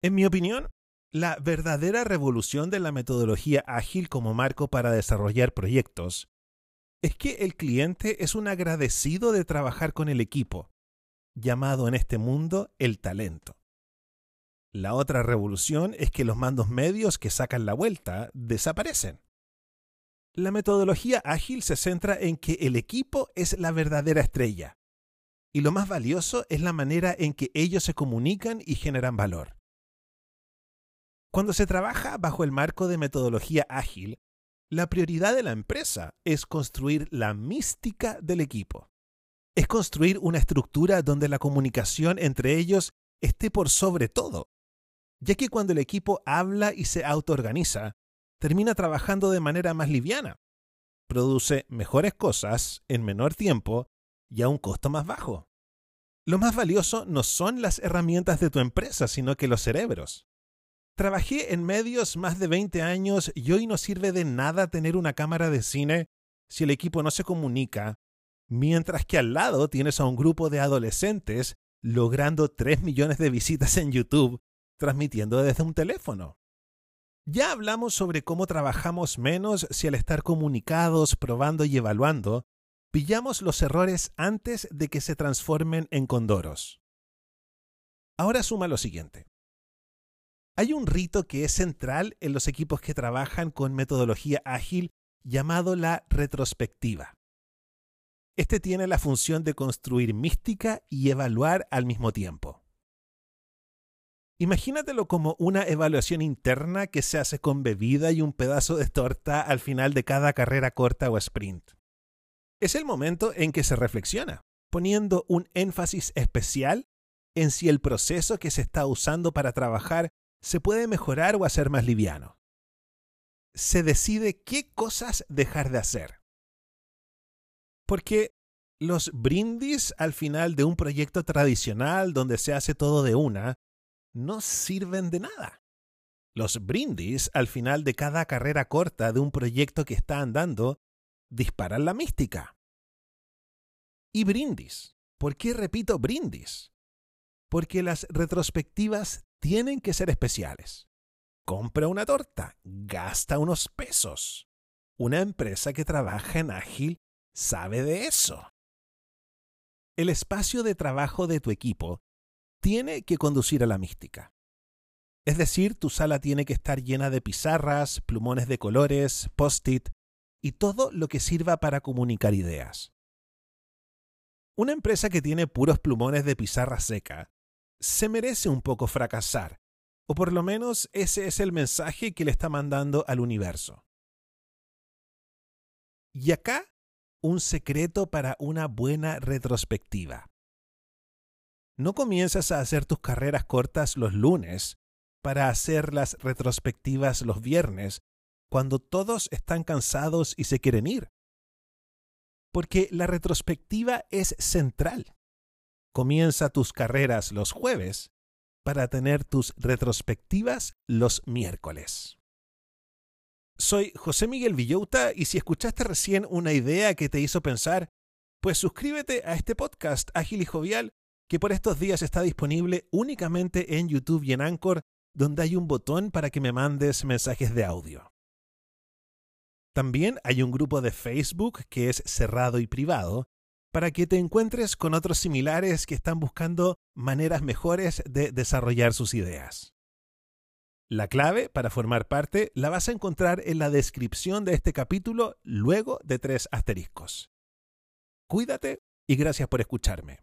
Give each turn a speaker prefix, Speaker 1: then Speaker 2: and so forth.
Speaker 1: En mi opinión, la verdadera revolución de la metodología ágil como marco para desarrollar proyectos es que el cliente es un agradecido de trabajar con el equipo, llamado en este mundo el talento. La otra revolución es que los mandos medios que sacan la vuelta desaparecen. La metodología ágil se centra en que el equipo es la verdadera estrella, y lo más valioso es la manera en que ellos se comunican y generan valor. Cuando se trabaja bajo el marco de metodología ágil, la prioridad de la empresa es construir la mística del equipo. Es construir una estructura donde la comunicación entre ellos esté por sobre todo, ya que cuando el equipo habla y se autoorganiza, termina trabajando de manera más liviana, produce mejores cosas en menor tiempo y a un costo más bajo. Lo más valioso no son las herramientas de tu empresa, sino que los cerebros. Trabajé en medios más de 20 años y hoy no sirve de nada tener una cámara de cine si el equipo no se comunica, mientras que al lado tienes a un grupo de adolescentes logrando 3 millones de visitas en YouTube transmitiendo desde un teléfono. Ya hablamos sobre cómo trabajamos menos si al estar comunicados, probando y evaluando, pillamos los errores antes de que se transformen en condoros. Ahora suma lo siguiente. Hay un rito que es central en los equipos que trabajan con metodología ágil llamado la retrospectiva. Este tiene la función de construir mística y evaluar al mismo tiempo. Imagínatelo como una evaluación interna que se hace con bebida y un pedazo de torta al final de cada carrera corta o sprint. Es el momento en que se reflexiona, poniendo un énfasis especial en si el proceso que se está usando para trabajar se puede mejorar o hacer más liviano. Se decide qué cosas dejar de hacer. Porque los brindis al final de un proyecto tradicional donde se hace todo de una no sirven de nada. Los brindis al final de cada carrera corta de un proyecto que está andando disparan la mística. Y brindis. ¿Por qué repito brindis? Porque las retrospectivas tienen que ser especiales. Compra una torta, gasta unos pesos. Una empresa que trabaja en ágil sabe de eso. El espacio de trabajo de tu equipo tiene que conducir a la mística. Es decir, tu sala tiene que estar llena de pizarras, plumones de colores, post-it y todo lo que sirva para comunicar ideas. Una empresa que tiene puros plumones de pizarra seca se merece un poco fracasar, o por lo menos ese es el mensaje que le está mandando al universo. Y acá, un secreto para una buena retrospectiva. No comienzas a hacer tus carreras cortas los lunes para hacer las retrospectivas los viernes, cuando todos están cansados y se quieren ir. Porque la retrospectiva es central. Comienza tus carreras los jueves para tener tus retrospectivas los miércoles. Soy José Miguel Villouta y si escuchaste recién una idea que te hizo pensar, pues suscríbete a este podcast Ágil y Jovial que por estos días está disponible únicamente en YouTube y en Anchor, donde hay un botón para que me mandes mensajes de audio. También hay un grupo de Facebook que es cerrado y privado, para que te encuentres con otros similares que están buscando maneras mejores de desarrollar sus ideas. La clave para formar parte la vas a encontrar en la descripción de este capítulo luego de tres asteriscos. Cuídate y gracias por escucharme.